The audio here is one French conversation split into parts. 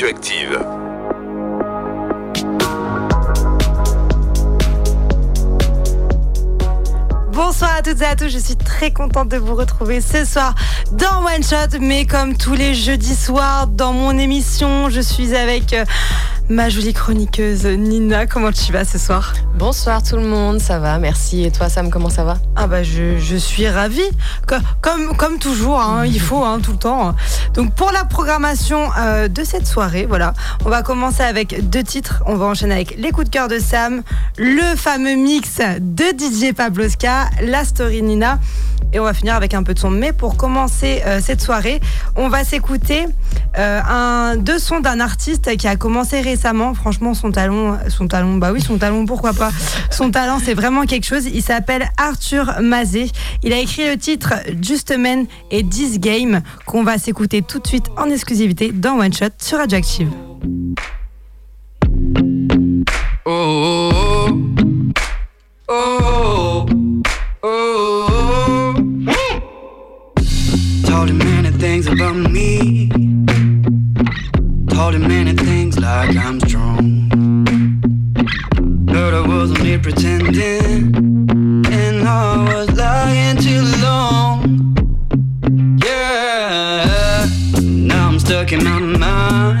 Radioactive. Bonsoir à toutes et à tous, je suis très contente de vous retrouver ce soir dans One Shot, mais comme tous les jeudis soirs dans mon émission, je suis avec euh, ma jolie chroniqueuse Nina. Comment tu vas ce soir? Bonsoir tout le monde, ça va, merci. Et toi Sam, comment ça va? Ah bah je, je suis ravie, comme, comme toujours, hein, il faut hein, tout le temps. Donc pour la programmation euh, de cette soirée, voilà, on va commencer avec deux titres. On va enchaîner avec les coups de cœur de Sam, le fameux mix de DJ Pabloska, la story Nina. Et on va finir avec un peu de son. Mais pour commencer euh, cette soirée, on va s'écouter euh, un deux sons d'un artiste qui a commencé récemment. Franchement, son talent, son talent, bah oui, son talent, pourquoi pas. Son talent, c'est vraiment quelque chose. Il s'appelle Arthur Mazé. Il a écrit le titre Just Man et This Game qu'on va s'écouter tout de suite en exclusivité dans One Shot sur Radioactive. Oh, oh, oh, oh, Told him many things about me. Told him many things like I'm strong. But I was only pretending. And I was lying stuck in my mind.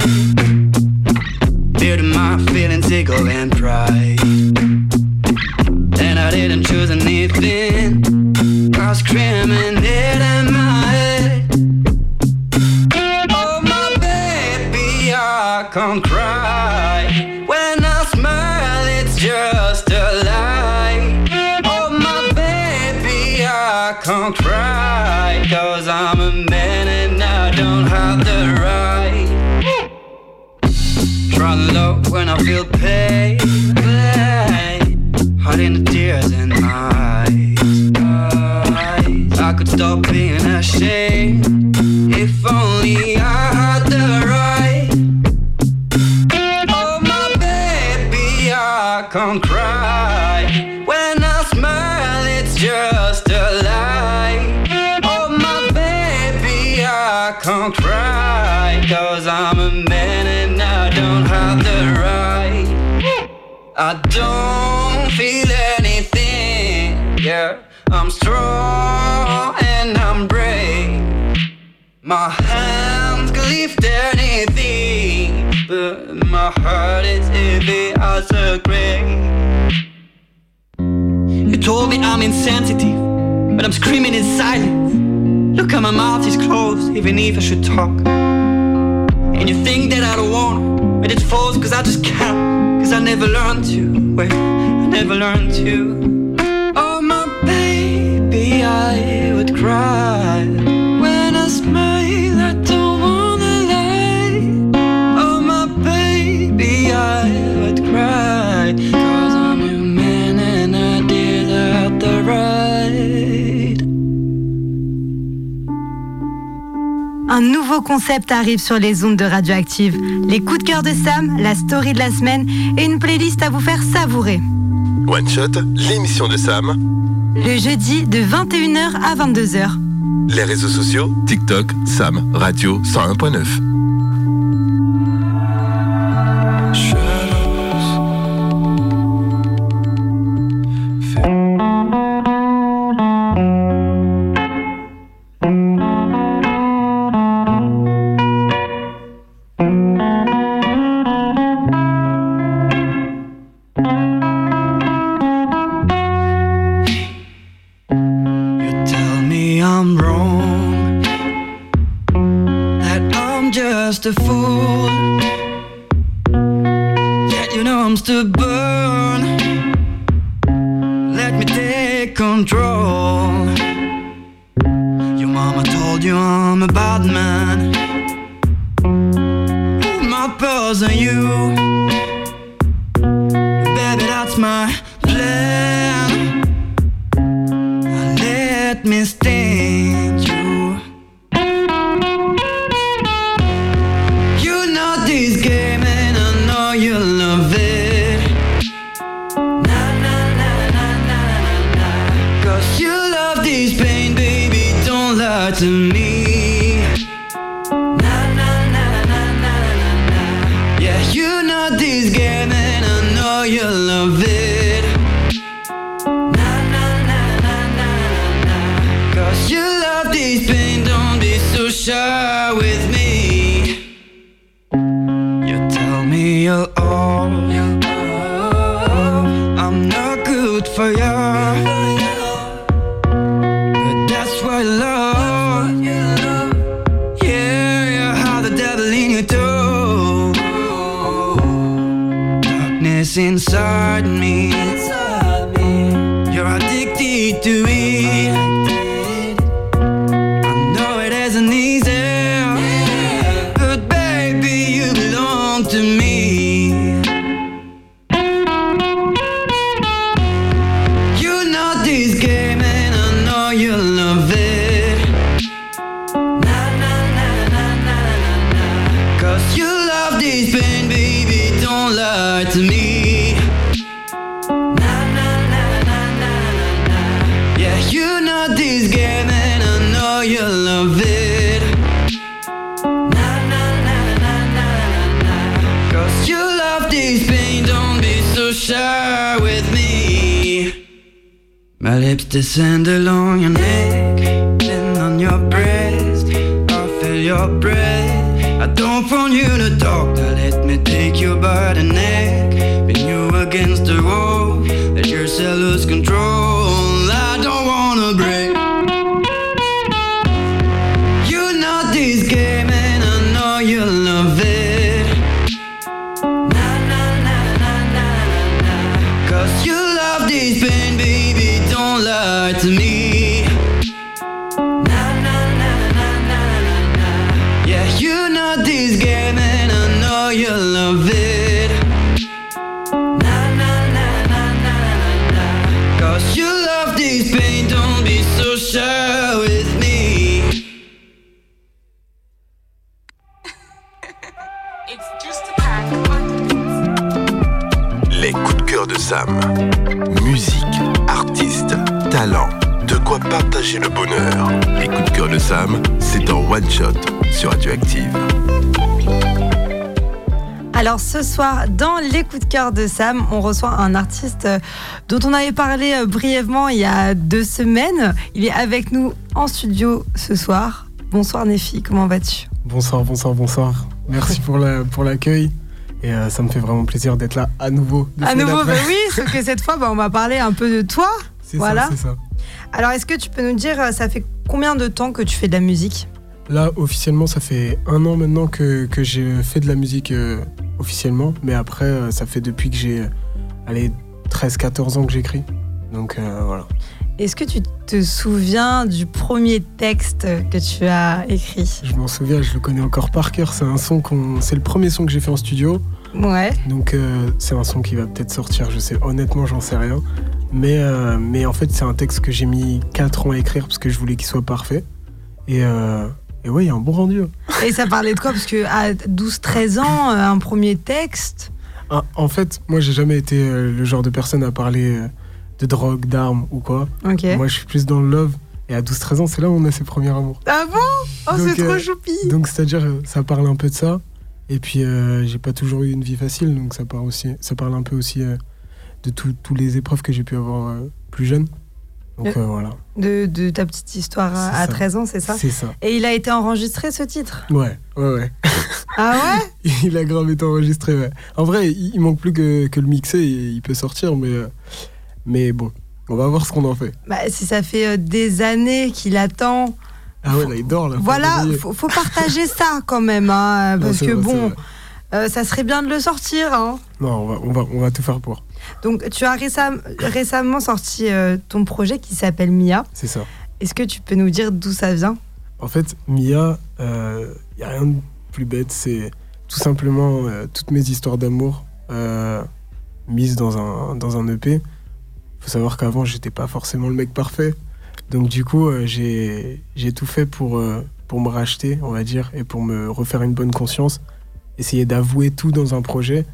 Un nouveau concept arrive sur les ondes de Radioactive. Les coups de cœur de Sam, la story de la semaine et une playlist à vous faire savourer. One Shot, l'émission de Sam. Le jeudi de 21h à 22h. Les réseaux sociaux, TikTok, Sam, Radio 101.9. with me. You tell me you're all, I'm not good for you. But that's what love, yeah, you have the devil in you too. Darkness inside me, descend alone. Musique, artiste, talent, de quoi partager le bonheur. Les coups de cœur de Sam, c'est en one shot sur Radioactive. Alors ce soir, dans les coups de cœur de Sam, on reçoit un artiste euh, dont on avait parlé euh, brièvement il y a deux semaines. Il est avec nous en studio ce soir. Bonsoir Néfi, comment vas-tu? Bonsoir, bonsoir, bonsoir. Merci pour la- pour l'accueil. Et euh, ça me fait vraiment plaisir d'être là à nouveau. À nouveau, bah oui, sauf que cette fois, bah, on va parler un peu de toi. C'est voilà. ça, c'est ça. Alors est-ce que tu peux nous dire, euh, ça fait combien de temps que tu fais de la musique? Là, officiellement, ça fait un an maintenant que, que j'ai fait de la musique euh, officiellement. Mais après, euh, ça fait depuis que j'ai euh, allez, 13-14 ans que j'écris. Donc voilà. Est-ce que tu te souviens du premier texte que tu as écrit? Je m'en souviens, je le connais encore par cœur. C'est un son qu'on, c'est le premier son que j'ai fait en studio. Ouais. Donc euh, c'est un son qui va peut-être sortir, je sais honnêtement j'en sais rien. Mais, euh, mais en fait c'est un texte que j'ai mis 4 ans à écrire parce que je voulais qu'il soit parfait. Et, euh, et ouais, il y a un bon rendu. Et ça parlait de quoi? Parce que à 12-13 ans, euh, un premier texte? Ah, en fait, moi j'ai jamais été le genre de personne à parler de drogue, d'armes ou quoi. Moi je suis plus dans le love. Et à 12-13 ans, c'est là où on a ses premiers amours. Ah bon? Oh, c'est trop euh, choupi Donc c'est-à-dire, euh, ça parle un peu de ça. Et puis euh, j'ai pas toujours eu une vie facile, donc ça parle, aussi, ça parle un peu aussi de tous tous les épreuves que j'ai pu avoir plus jeune. Donc euh, voilà. de, de ta petite histoire à, à ça. 13 ans, c'est ça? C'est ça. Et il a été enregistré ce titre? Ouais, ouais, ouais. Ah ouais? Il a grave été enregistré, ouais. En vrai, il, il manque plus que, que le mixer et il peut sortir, mais, euh, mais bon, on va voir ce qu'on en fait. bah, Si ça fait euh, des années qu'il attend, Ah ouais, là, il dort, là. voilà, faut, faut partager ça quand même, hein, parce que vrai, bon, euh, ça serait bien de le sortir. Hein. Non, on va, on, va, on va tout faire pour. Donc, tu as récem- récemment sorti euh, ton projet qui s'appelle Mia. C'est ça. Est-ce que tu peux nous dire d'où ça vient? En fait, Mia, il n'y a rien de plus bête. C'est tout simplement toutes mes histoires d'amour mises dans un, dans un EP. Faut savoir qu'avant, j'étais pas forcément le mec parfait. Donc, du coup, euh, j'ai tout fait pour, euh, pour me racheter, on va dire, et pour me refaire une bonne conscience. Essayer d'avouer tout dans un projet.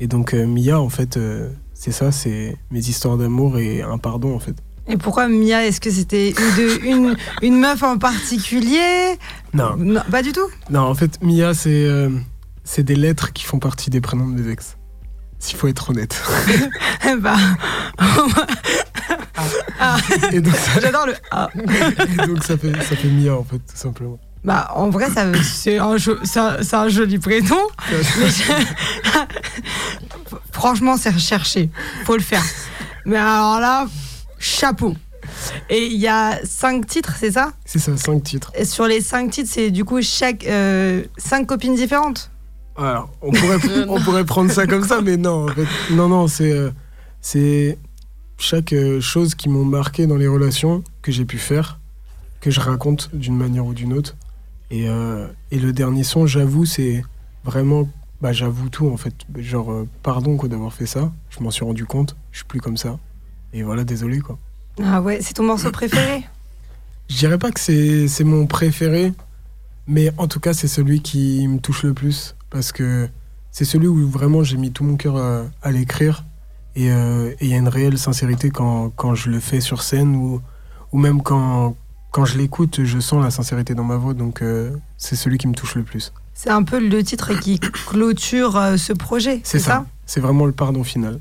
Et donc, euh, Mia, en fait, c'est ça c'est mes histoires d'amour et un pardon, en fait. Et pourquoi Mia Est-ce que c'était une, de- une, une meuf en particulier? Non, Non, pas du tout. non, en fait, Mia, c'est c'est des lettres qui font partie des prénoms de mes ex. S'il faut être honnête. Bah, donc, ça, j'adore le A. et donc ça, fait, ça fait Mia, en fait, tout simplement. Bah, en vrai, ça, c'est un, jo- c'est un- c'est un joli prénom. Franchement, c'est recherché. Faut le faire. Mais alors là, chapeau. Et il y a cinq titres, c'est ça? C'est ça, cinq titres. Et sur les cinq titres, c'est du coup chaque euh, cinq copines différentes? Alors, on pourrait, on pourrait prendre ça comme ça, mais non, en fait. Non, non, c'est euh, c'est chaque euh, chose qui m'ont marqué dans les relations que j'ai pu faire, que je raconte d'une manière ou d'une autre. Et, euh, et le dernier son, j'avoue, c'est vraiment. Bah, j'avoue tout, en fait. Genre, euh, pardon quoi d'avoir fait ça. Je m'en suis rendu compte. Je suis plus comme ça. Et voilà, désolé, quoi. Ah ouais, c'est ton morceau préféré? Je dirais pas que c'est c'est mon préféré, mais en tout cas, c'est celui qui me touche le plus. Parce que c'est celui où vraiment j'ai mis tout mon cœur à, à l'écrire. Et euh, et il y a une réelle sincérité quand, quand je le fais sur scène ou, ou même quand, quand je l'écoute, je sens la sincérité dans ma voix. Donc euh, c'est celui qui me touche le plus. C'est un peu le titre qui clôture euh, ce projet, C'est ça? C'est vraiment le pardon final.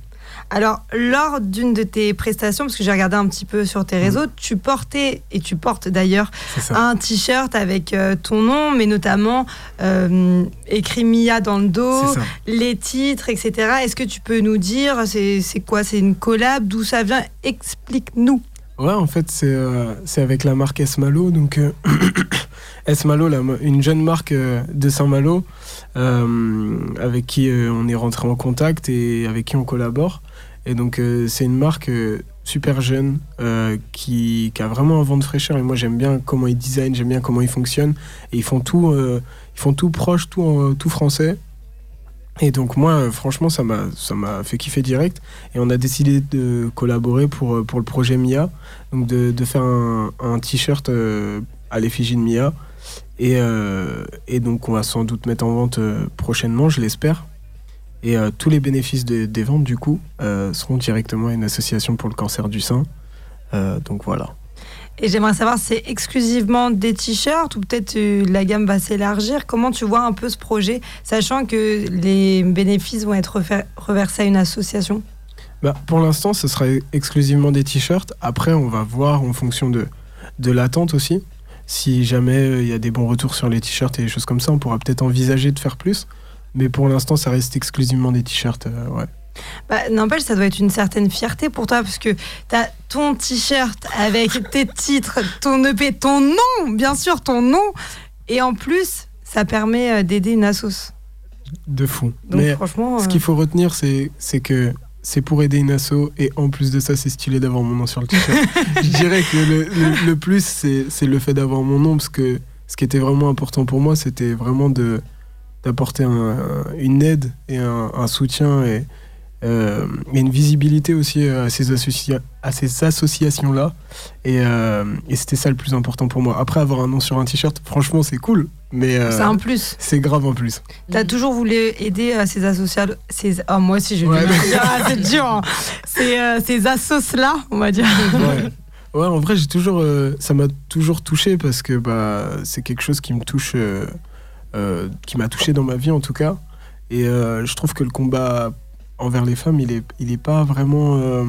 Alors, lors d'une de tes prestations, parce que j'ai regardé un petit peu sur tes réseaux, tu portais, et tu portes d'ailleurs, un t-shirt avec euh, ton nom, mais notamment euh, écrit Mia dans le dos, les titres, etc. Est-ce que tu peux nous dire, c'est quoi? C'est une collab? D'où ça vient? Explique-nous. Ouais, en fait, c'est euh, avec la marque Esmalo. Donc, Esmalo, la une jeune marque de Saint-Malo, avec qui on est rentré en contact et avec qui on collabore. Et donc, euh, c'est une marque euh, super jeune euh, qui, a vraiment un vent de fraîcheur. Et moi, j'aime bien comment ils designent, j'aime bien comment ils fonctionnent. Et ils font tout, ils font tout proche, tout, tout français. Et donc, moi, franchement, ça m'a fait kiffer direct. Et on a décidé de collaborer pour, pour le projet Mia donc de, de faire un, un t-shirt à l'effigie de Mia. Et, et donc on va sans doute mettre en vente prochainement, je l'espère. Et euh, tous les bénéfices de- des ventes, du coup, euh, seront directement à une association pour le cancer du sein. Euh, donc voilà. Et j'aimerais savoir, c'est exclusivement des t-shirts ou peut-être la gamme va s'élargir? Comment tu vois un peu ce projet, sachant que les bénéfices vont être reversés à une association? Bah, pour l'instant, ce sera exclusivement des t-shirts. Après, on va voir en fonction de, de l'attente aussi. Si jamais il y a des bons retours sur les t-shirts et des choses comme ça, on pourra peut-être envisager de faire plus. Mais pour l'instant, ça reste exclusivement des t-shirts. euh, ouais. Bah, N'empêche, ça doit être une certaine fierté pour toi, parce que tu as ton t-shirt avec tes titres, ton EP, ton nom, bien sûr, ton nom. Et en plus, ça permet euh, d'aider une assos. De fou. Donc Mais franchement, ce euh, qu'il faut retenir, c'est que c'est pour aider une asso et en plus de ça, c'est stylé d'avoir mon nom sur le t-shirt. Je dirais que le, le- le plus, c'est c'est le fait d'avoir mon nom parce que ce qui était vraiment important pour moi, c'était vraiment de d'apporter un- une aide et un, un soutien et, euh, et une visibilité aussi à ces, associa- à ces associations-là. Et, euh, et c'était ça le plus important pour moi. Après, avoir un nom sur un t-shirt, franchement, c'est cool, mais euh, c'est un plus. c'est grave en plus. Tu as toujours voulu aider euh, ces associations. Ces... Ah, moi aussi, je Ouais, vais mais- ah, c'est dur. hein. Ces, euh, ces assos-là, on va dire. ouais. Ouais, en vrai, j'ai toujours, euh, ça m'a toujours touché parce que bah, c'est quelque chose qui me touche, euh, euh, qui m'a touché dans ma vie en tout cas. Et euh, je trouve que le combat envers les femmes, il est, il est pas vraiment, euh,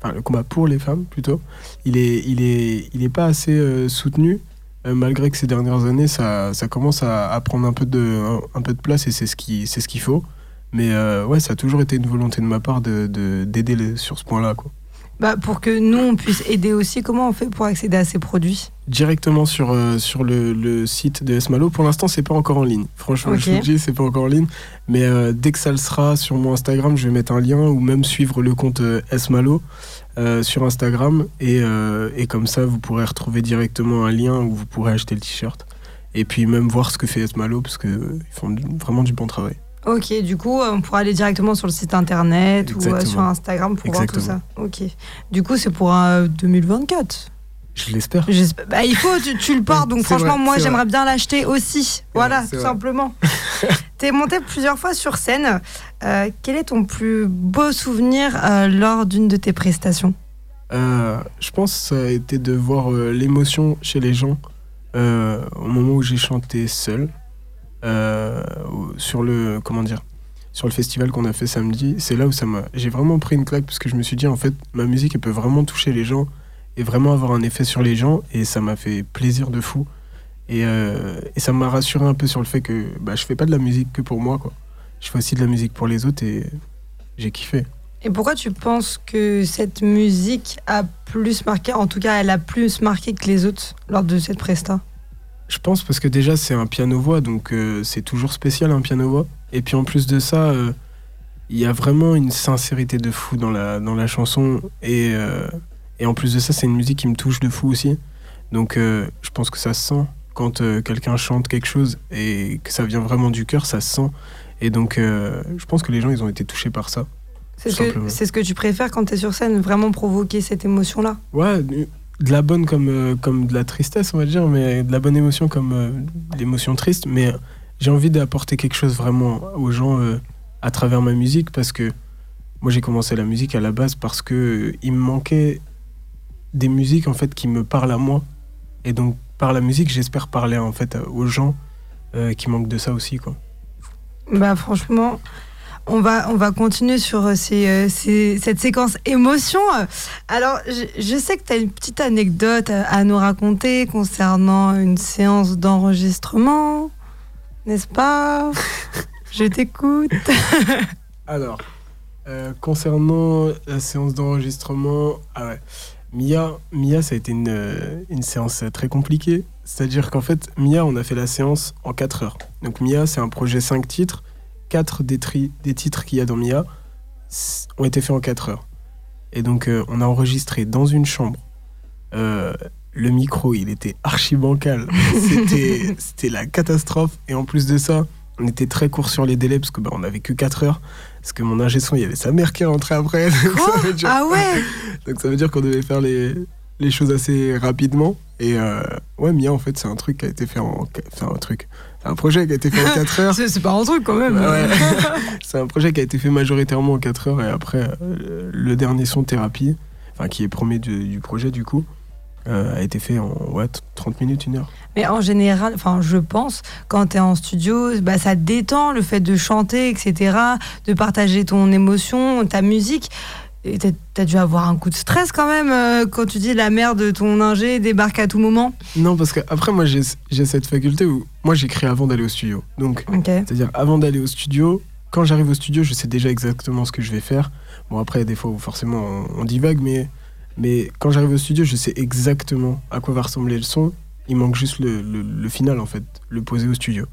enfin le combat pour les femmes plutôt, il est, il est, il est pas assez euh, soutenu. euh, malgré que ces dernières années, ça, ça commence à, prendre un peu de, un, peu de place et c'est ce qui, c'est ce qu'il faut. Mais euh, ouais, ça a toujours été une volonté de ma part de, de- d'aider sur ce point-là, quoi. Bah, pour que nous, on puisse aider aussi, comment on fait pour accéder à ces produits directement sur, euh, sur le, le site de Esmalo. Pour l'instant, c'est pas encore en ligne. Franchement, je vous le dis, c'est pas encore en ligne. Mais euh, dès que ça le sera sur mon Instagram, je vais mettre un lien ou même suivre le compte euh, Esmalo euh, sur Instagram. Et, et comme ça, vous pourrez retrouver directement un lien où vous pourrez acheter le t-shirt. Et puis même voir ce que fait Esmalo, parce qu'ils font vraiment du bon travail. Ok, du coup, on pourra aller directement sur le site internet ou euh, sur Instagram pour voir tout ça. Ok. Du coup, c'est pour euh, 2024. Je l'espère. Bah, il faut, tu, tu le portes, donc franchement, vrai, moi, j'aimerais bien l'acheter aussi. Voilà, tout vrai. simplement. T'es monté plusieurs fois sur scène. Euh, quel est ton plus beau souvenir euh, lors d'une de tes prestations? Euh, je pense que ça a été de voir euh, l'émotion chez les gens euh, au moment où j'ai chanté seul euh, sur le comment dire sur le festival qu'on a fait samedi. C'est là où ça m'a j'ai vraiment pris une claque parce que je me suis dit en fait ma musique elle peut vraiment toucher les gens et vraiment avoir un effet sur les gens et ça m'a fait plaisir de fou et, euh, et ça m'a rassuré un peu sur le fait que bah, je fais pas de la musique que pour moi quoi. Je fais aussi de la musique pour les autres et j'ai kiffé. Et pourquoi tu penses que cette musique a plus marqué, en tout cas elle a plus marqué que les autres lors de cette presta? Je pense parce que déjà c'est un piano-voix, donc euh, c'est toujours spécial un piano-voix. Et puis en plus de ça, euh, il y a vraiment une sincérité de fou dans la, dans la chanson. Et, euh, et en plus de ça, c'est une musique qui me touche de fou aussi. Donc je pense que ça se sent quand quelqu'un chante quelque chose et que ça vient vraiment du cœur, ça se sent. Et donc je pense que les gens, ils ont été touchés par ça. C'est ce, que, ce que tu préfères quand tu es sur scène, vraiment provoquer cette émotion-là? Ouais, de la bonne comme, euh, comme de la tristesse, on va dire, mais de la bonne émotion comme euh, l'émotion triste. Mais j'ai envie d'apporter quelque chose vraiment aux gens euh, à travers ma musique parce que moi j'ai commencé la musique à la base parce que il me manquait des musiques en fait qui me parlent à moi. Et donc par la musique, j'espère parler en fait aux gens qui manquent de ça aussi, quoi. Bah franchement, on va, on va continuer sur euh, ces, euh, ces- cette séquence émotion. Alors, je, je sais que tu as une petite anecdote à, à nous raconter concernant une séance d'enregistrement, n'est-ce pas Je t'écoute. Alors, euh, concernant la séance d'enregistrement, ah ouais, Mia, Mia, ça a été une, une séance très compliquée. C'est-à-dire qu'en fait, Mia, on a fait la séance en 4 heures. Donc Mia, c'est un projet 5 titres. 4 des, tri- des titres qu'il y a dans Mia ont été faits en 4 heures. Et donc, euh, on a enregistré dans une chambre. Euh, le micro, il était archi bancal. C'était la catastrophe. Et en plus de ça, on était très court sur les délais parce que bah, on avait que 4 heures. Parce que mon ingé son, il y avait sa mère qui rentrait après. Donc ça veut dire, Ah ouais? Donc ça veut dire qu'on devait faire les, les choses assez rapidement. Et euh, ouais, Mia, en fait, c'est un truc qui a été fait en. Enfin, un truc. C'est un projet qui a été fait en 4 heures. C'est pas un truc quand même. Ouais. c'est un projet qui a été fait majoritairement en 4 heures. Et après, euh, le dernier son thérapie, enfin, qui est premier du, du projet, du coup, euh, a été fait en ouais, 30 minutes, une heure. Mais en général, enfin, je pense, quand tu es en studio, bah, ça te détend le fait de chanter, etc., de partager ton émotion, ta musique. Et t'as as dû avoir un coup de stress quand même euh, quand tu dis la mère de ton ingé débarque à tout moment. Non, parce que après moi, j'ai cette faculté où moi, j'écris avant d'aller au studio. Donc. C'est-à-dire, avant d'aller au studio, quand j'arrive au studio, je sais déjà exactement ce que je vais faire. Bon, après, il y a des fois où forcément on, on divague, mais, mais quand j'arrive au studio, je sais exactement à quoi va ressembler le son. Il manque juste le, le- le final, en fait, le poser au studio.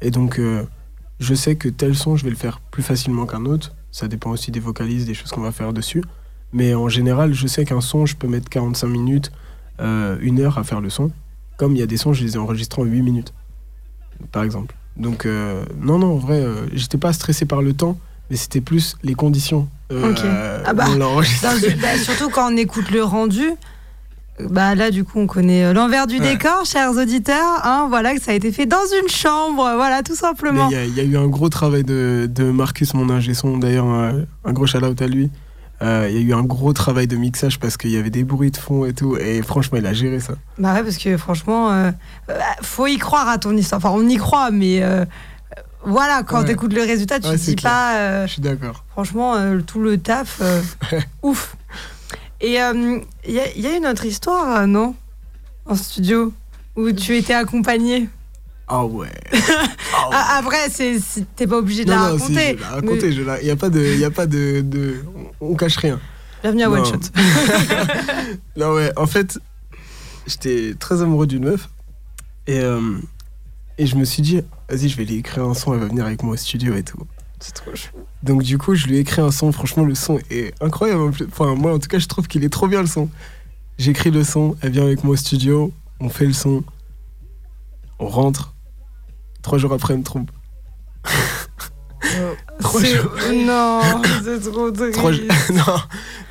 Et donc, euh, je sais que tel son, je vais le faire plus facilement qu'un autre. Ça dépend aussi des vocalises, des choses qu'on va faire dessus. Mais en général, je sais qu'un son, je peux mettre 45 minutes, euh, une heure à faire le son. Comme il y a des sons, je les ai enregistrés en 8 minutes, par exemple. Donc, euh, non, non, en vrai, euh, j'étais pas stressé par le temps, mais c'était plus les conditions. euh, Ok. Ah bah, où on l'a enregistré. Dans- bah, surtout quand on écoute le rendu. Bah là, du coup, on connaît euh, l'envers du Ouais. décor, chers auditeurs. Hein, voilà que ça a été fait dans une chambre, voilà, tout simplement. Il y, a- il y a eu un gros travail de, de Marcus, mon ingé son, d'ailleurs, un, un gros shout-out à lui. Euh, Il y a eu un gros travail de mixage parce qu'il y avait des bruits de fond et tout, et franchement, il a géré ça. Bah ouais, parce que franchement, euh, euh, faut y croire à ton histoire. Enfin, on y croit, mais euh, euh, voilà, quand Ouais. t'écoutes le résultat, tu Ouais, te dis pas, euh, Je suis d'accord. franchement, euh, tout le taf, euh, ouf. Et il y, a- y a une autre histoire, euh, non? En studio, où tu étais accompagné. Ah ouais. Ah, après, c'est, c'est- t'es pas obligé de la non, non, si, raconter. je la raconter. je la- Il n'y a pas de. Il y a pas de, de- on, cache rien. Bienvenue à Non. One Shot. Non, ouais, en fait, j'étais très amoureux d'une meuf. Et, euh, et je me suis dit, vas-y, je vais lui écrire un son, elle va venir avec moi au studio et tout. C'est trop chou. Donc, du coup, je lui ai écrit un son. Franchement, le son est incroyable. Enfin, moi, en tout cas, je trouve qu'il est trop bien le son. J'écris le son, elle vient avec moi au studio, on fait le son, on rentre. Trois jours après, elle me trompe. Non, c'est trop triste. Trois, jours- non,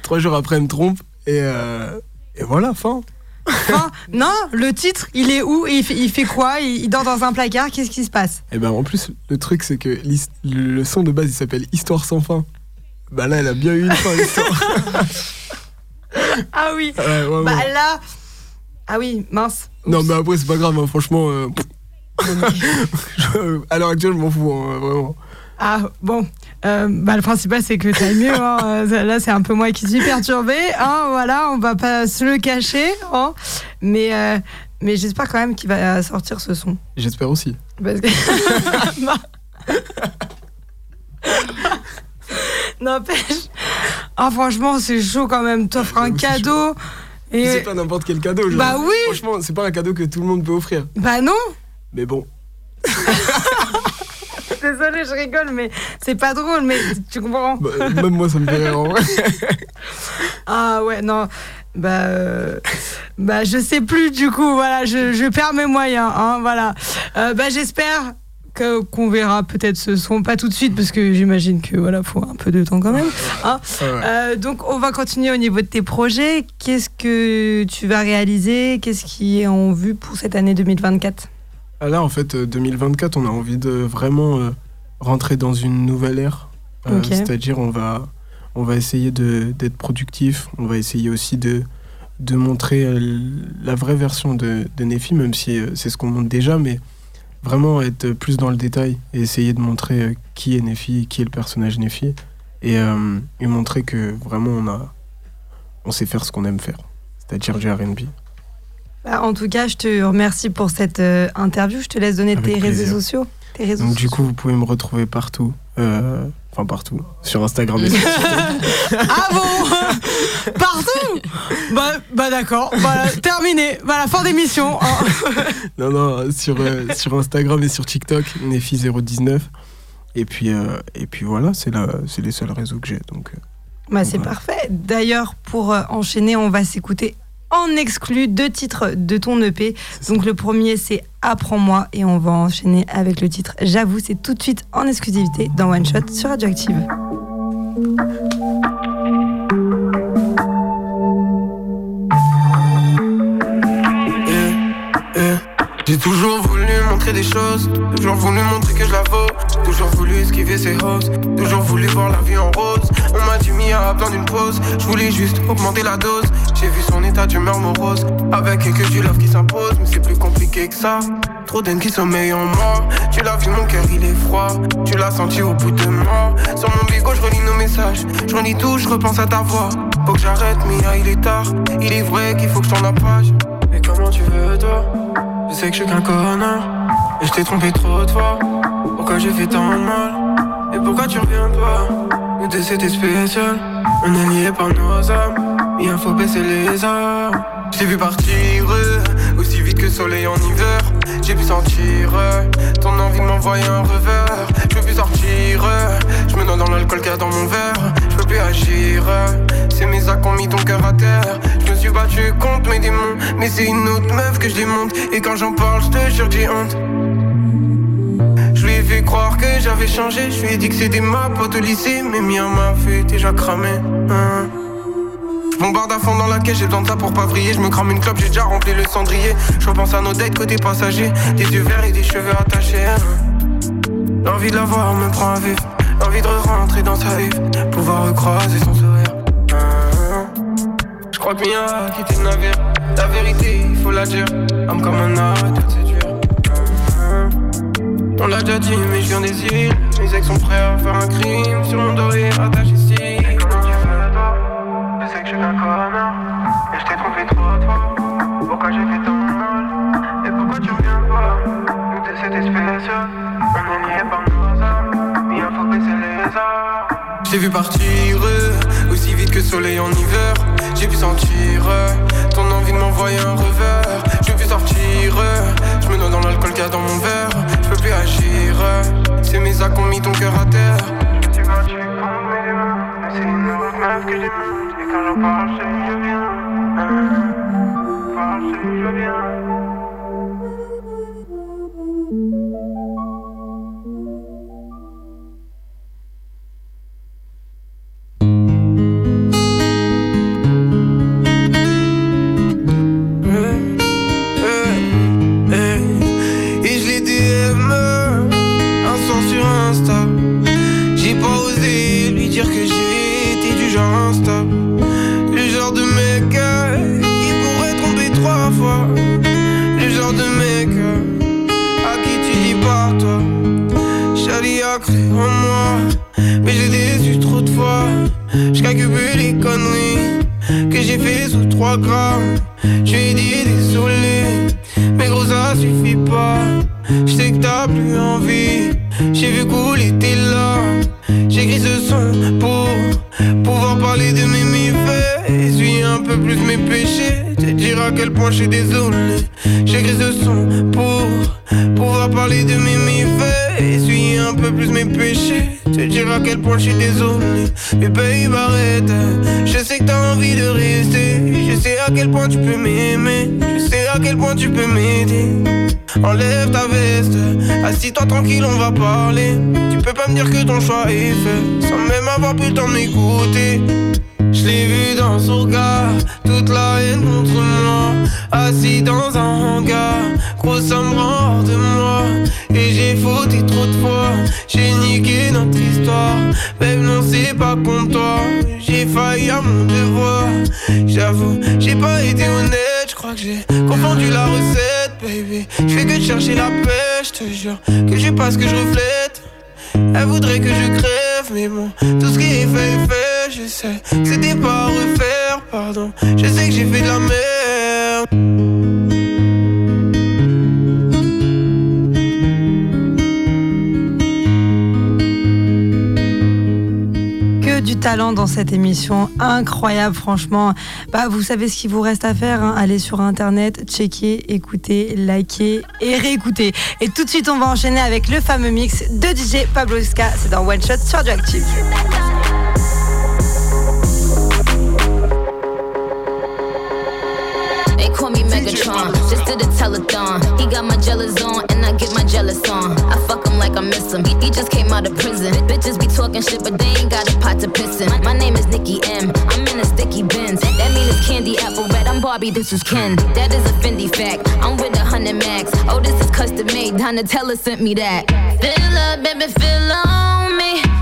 trois jours après, elle me trompe. Et, euh, et voilà, fin. Enfin, non, le titre, il est où il fait, il fait quoi il, il dort dans un placard Qu'est-ce qui se passe? Et ben en plus, le truc, c'est que le, son de base, il s'appelle Histoire sans fin. Bah là, elle a bien eu une fin, l'histoire. ah oui. Ouais, ouais, Bah ouais. là. Ah oui, mince. Non, mais après, c'est pas grave, hein, franchement. euh, à l'heure actuelle, je m'en fous, hein, vraiment. Ah bon. Euh, bah, le principal c'est que t'as mieux. hein. Euh, Là c'est un peu moi qui suis perturbée. Hein, voilà, on va pas se le cacher. Hein. Mais, euh, mais j'espère quand même qu'il va sortir ce son. J'espère aussi. Parce que. Non. N'empêche. Ah, franchement, c'est chaud quand même. T'offres un cadeau. Et... C'est pas n'importe quel cadeau, genre. Bah oui. Franchement, c'est pas un cadeau que tout le monde peut offrir. Bah non. Mais bon. Désolée, je rigole, mais c'est pas drôle, mais tu comprends. Bah, même moi, ça me fait rire en vrai. Ah ouais, non. Bah, euh, bah je sais plus du coup, voilà, je, je perds mes moyens, hein, voilà. Euh, bah j'espère qu'on verra peut-être ce son, pas tout de suite parce que j'imagine que voilà, faut un peu de temps quand même. hein. Euh, donc on va continuer au niveau de tes projets. Qu'est-ce que tu vas réaliser? Qu'est-ce qui est en vue pour cette année 2024 Ah, Là, en fait, euh, 2024, on a envie de vraiment euh, rentrer dans une nouvelle ère. Euh. C'est-à-dire, on va, on va essayer d'être productif. On va essayer aussi de, de montrer euh, la vraie version de, de Nefi, même si euh, c'est ce qu'on montre déjà, mais vraiment être plus dans le détail et essayer de montrer euh, qui est Nefi, qui est le personnage Nefi, et, euh, et montrer que vraiment on, a, on sait faire ce qu'on aime faire, c'est-à-dire du RB. Bah, En tout cas, je te remercie pour cette euh, interview. Je te laisse donner Avec tes plaisir. réseaux sociaux. Tes réseaux Donc du coup, vous pouvez me retrouver partout. euh, Enfin partout. Sur Instagram et sur TikTok. Ah bon? Partout Bah, bah d'accord, voilà, terminé. Voilà, fin d'émission. hein. Non, non, sur, euh, sur Instagram et sur TikTok, Nefi019. Et puis, euh, et puis voilà, c'est la- c'est les seuls réseaux que j'ai. Donc, Bah, c'est Ouais. parfait. D'ailleurs, pour euh, enchaîner, on va s'écouter en exclu deux titres de ton EP. Donc le premier, c'est Apprends-moi et on va enchaîner avec le titre J'avoue, c'est tout de suite en exclusivité dans One Shot sur Radioactive. J'ai toujours voulu montrer des choses, toujours voulu montrer que je la vaux, toujours voulu esquiver ses hausses, toujours voulu voir la vie en rose. On m'a dit mis à plein d'une pause, je voulais juste augmenter la dose. J'ai vu son état d'humeur morose, avec quelques du love qui s'impose, mais c'est plus compliqué que ça. Trop d'haine qui sommeille en moi, tu l'as vu, mon cœur il est froid, tu l'as senti au bout de moi. Sur mon bigot, je relis nos messages, je relis tout, je repense à ta voix. Faut que j'arrête, Mia, il est tard, il est vrai qu'il faut que je la page. Mais comment tu veux, toi? Je sais que je suis qu'un connard. Et je t'ai trompé trop de fois. Pourquoi j'ai fait tant de mal? Et pourquoi tu reviens pas? Nous deux c'était spécial. On est liés par nos âmes. Il faut baisser les armes. Je t'ai vu partir euh, Aussi vite que le soleil en hiver. J'ai pu sentir euh, Ton envie de m'envoyer un revers. Je peux plus sortir euh, Je me dans l'alcool qu'il y a dans mon verre peux plus agir C'est mes actes qui ont mis ton cœur à terre Je me suis battu contre mes démons Mais c'est une autre meuf que je démonte Et quand j'en parle je te jure j'ai honte je lui ai fait croire que j'avais changé, je lui ai dit que c'était ma pote au lycée, mais Mia m'a fait déjà cramé. Hein. Bombarde à fond dans la caisse, j'ai besoin de ça pour pas vriller. Je me crame une clope, j'ai déjà rempli le cendrier. Je repense à nos dates côté passager, des yeux verts et des cheveux attachés. hein. L'envie de la voir me prend à vif, l'envie de rentrer dans sa vie, pouvoir recroiser son sourire. Je crois que Mia a quitté le navire. La vérité, il faut la dire. Âme comme un arrêt, c'est dur. On l'a déjà dit, mais je viens des îles. Mes ex sont prêts à faire un crime. Sur mon dos et J'ai vu partir euh, aussi vite que le soleil en hiver. J'ai pu sentir euh, ton envie de m'envoyer un revers. Veux plus sortir, euh, je me noie dans l'alcool qu'il y a dans mon verre. Je peux plus agir, c'est mes actes qui ont mis ton cœur à terre. Tu vas, tu prends mes mais c'est une autre meuf que j'ai Et quand j'en parle, je viens. Je viens. Quel point tu peux m'aider. Enlève ta veste, assis-toi tranquille, on va parler. Tu peux pas me dire que ton choix est fait, sans même avoir pu le temps m'écouter. Je l'ai vu dans son regard, toute la haine contre moi. Assis dans un hangar, gros ça hors de moi. Et j'ai fauté trop de fois, j'ai niqué notre histoire. Même non, c'est pas contre toi, j'ai failli à mon devoir. J'avoue, j'ai pas été honnête, que j'ai confondu la recette, baby. Je fais que de chercher la pêche, je te jure que j'ai pas ce que je reflète. Elle voudrait que je crève, mais bon, tout ce qui est fait est fait. Je sais c'était pas à refaire, pardon. Je sais que j'ai fait de la merde. Talent dans cette émission, incroyable franchement. Bah, vous savez ce qu'il vous reste à faire, hein. allez sur internet, checker, écouter, liker et réécouter. Et tout de suite, on va enchaîner avec le fameux mix de DJ Pablo Ska. C'est dans One Shot sur du get my jealous on. I fuck him like I miss him. He, he just came out of prison. Bitches be talking shit, but they ain't got a pot to piss in. My name is Nikki M. I'm in a sticky bins. That mean it's candy apple red. I'm Barbie, this is Ken. That is a Fendi fact. I'm with a hundred max. Oh, this is custom made. Donatella sent me that. Fill up, baby, fill on me.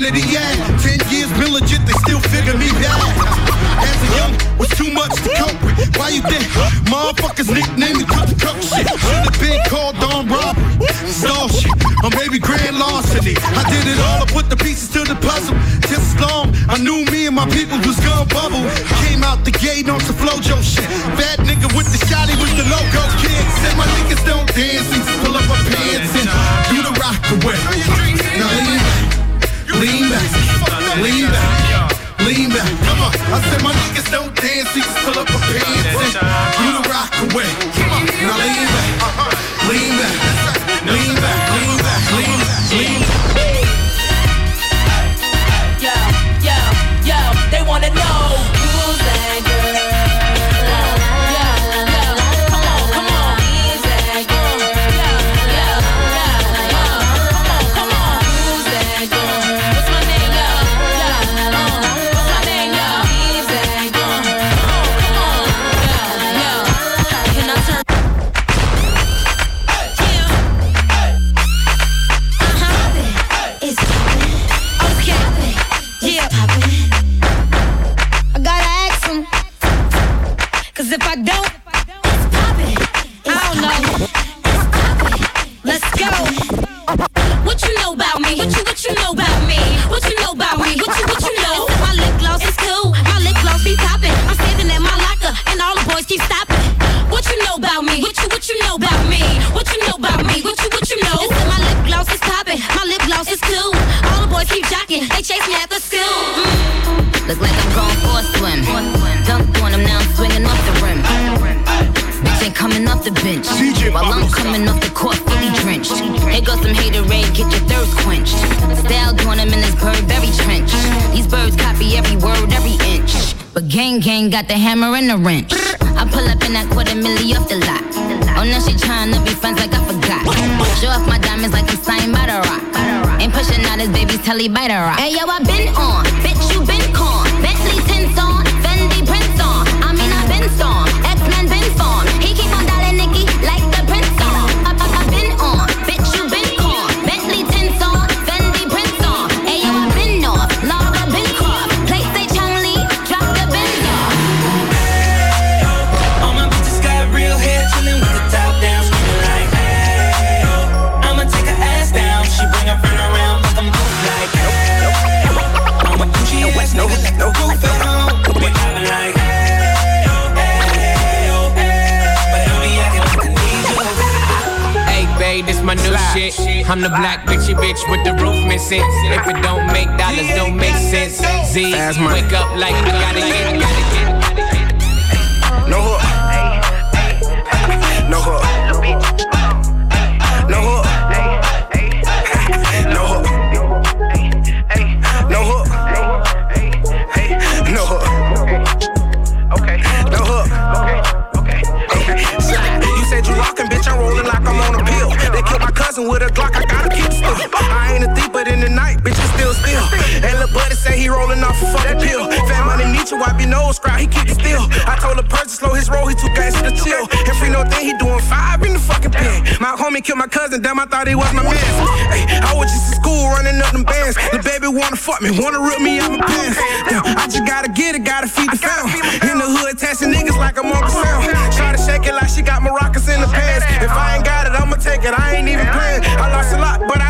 Trinity, yeah. Ten years been legit, they still figure me bad. As a young, was too much to cope with. Why you think motherfuckers nickname me cook cook shit? Should've been called on robbery, stall shit, or maybe grand larceny. I did it all, I put the pieces to the puzzle. Just as long, I knew me and my people was gonna bubble. Came out the gate on some flojo shit. Bad nigga with the shotty with the logo kid. Said my niggas don't dance, and pull up my don't dance, we just pull up my bench. While I'm coming off the court, fully drenched. Here goes some haterade, get your thirst quenched. Style doing him in this bird berry trench. These birds copy every word, every inch. But gang gang got the hammer and the wrench. I pull up in that quarter milli off the lot. Oh, now she tryna be friends like I forgot. Show off my diamonds like I'm signed by the rock. Ain't pushing out his baby's telly by the rock. Hey yo, I been on, bitch you shit. I'm the black bitchy bitch with the roof missing. If it don't make dollars, don't make sense. Z, wake up like I gotta get, gotta get. But in the night, bitch, it's still still. And lil' buddy say he rolling off a fucking pill. Fat money need you, wipe your nose, scrap, he keep it still. I told the person slow his roll, he too gas to chill. And free no thing, he doing five in the fucking pen. My homie killed my cousin, damn, I thought he was my man. Hey, I was just in school running up them bands. The baby wanna fuck me, wanna rip me out my pants. Damn, I just gotta get it, gotta feed the fam. In the hood, testing niggas like I'm Uncle Sam. Try to shake it like she got maracas in the pants. If I ain't got it, I'ma take it, I ain't even playing. I lost a lot, but I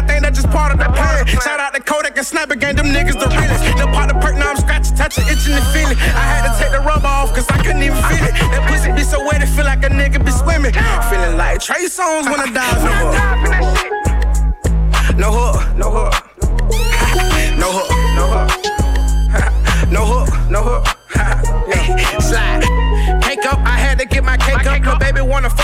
Shout out to Kodak and Snapper Gang, them niggas the realest. The part the perk, now I'm scratching, touching, itching and feeling. I had to take the rubber off, cause I couldn't even feel it. That pussy be so wet, it feel like a nigga be swimming. Feeling like Trey Songs when I die, dive No hook, no hook.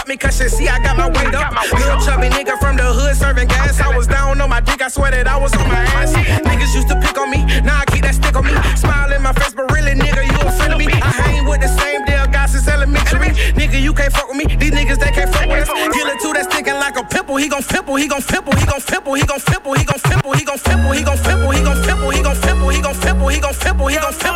Wanna me cause she see I got my weight up. Little chubby nigga from the hood serving gas. I was down on my dick, I swear that I was on my ass. Niggas used to pick on me, now I keep that stick on me. Smile in my face, but really, nigga, you a friend of me. I hang with the same damn guys since elementary. Nigga, you can't fuck with me. These niggas, they can't fuck with us. Kill it too, that's sticking like a pimple. He gon' fimple, he gon' fimple, he gon' fimple, he gon' fimple, he gon' fimple, he gon' fimple, he gon' fimple, he gon' fimple, he gon' fimple, he gon' fimple, he gon' fimple, he gon' fimple, he gon' fimple,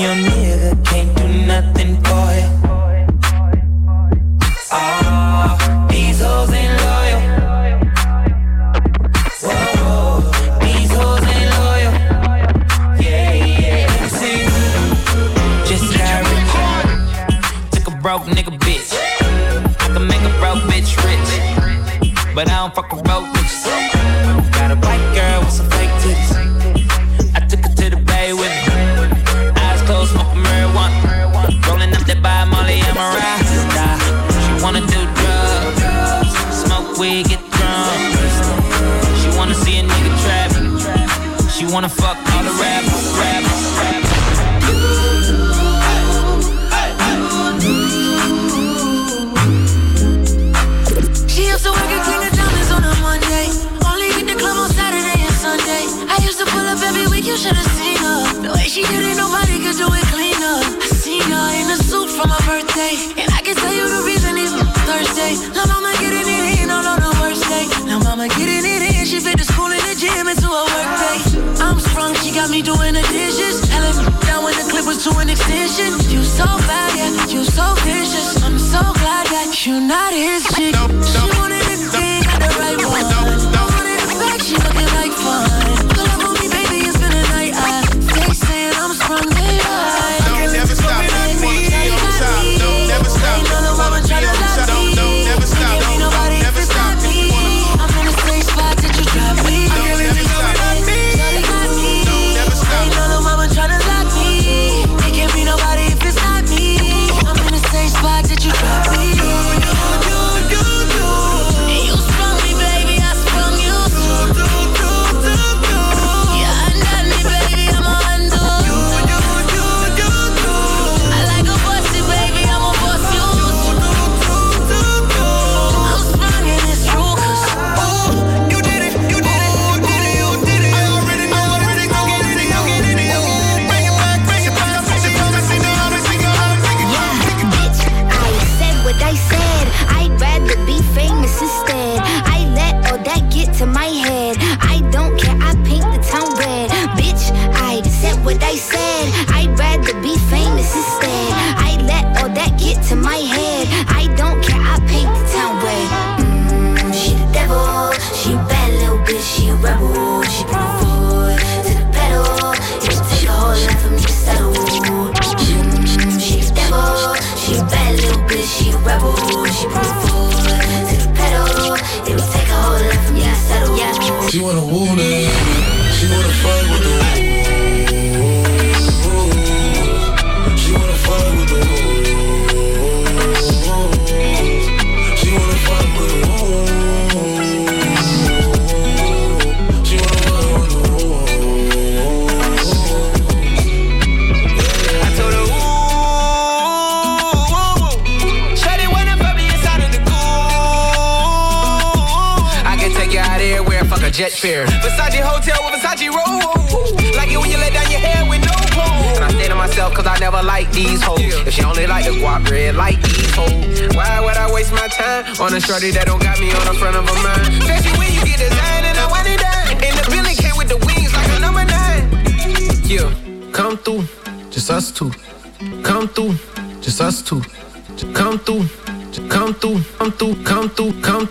your nigga can't do nothing for you. Ah, these hoes ain't loyal. Whoa, these hoes ain't loyal. Yeah, yeah. Just got. Took a broke nigga bitch. I can make a broke bitch rich, but I don't fuck with broke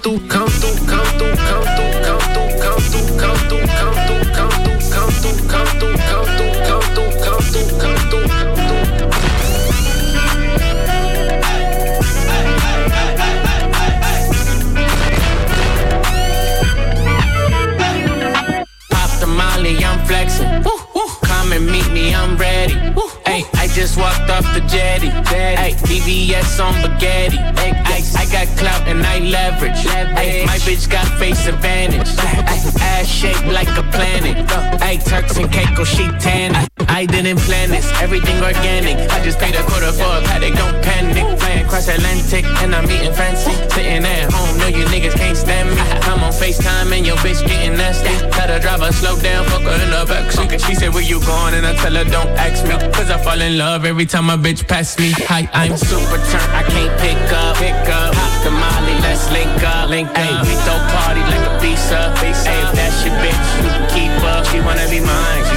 Come. everything organic. I just paid a quarter for a paddock, don't panic. Flying across Atlantic and I'm eating fancy. Sitting at home, know you niggas can't stand me. I'm on FaceTime and your bitch getting nasty. Tell the driver slow down, fuck her in the backseat. She said where you going and I tell her don't ask me. Cause I fall in love every time a bitch pass me. Hi, I'm super turned, I can't pick up. Pick up, molly, let's link up. Link up. Ay, we throw party like a pizza. Hey, if that's your bitch, you can keep up. She wanna be mine. She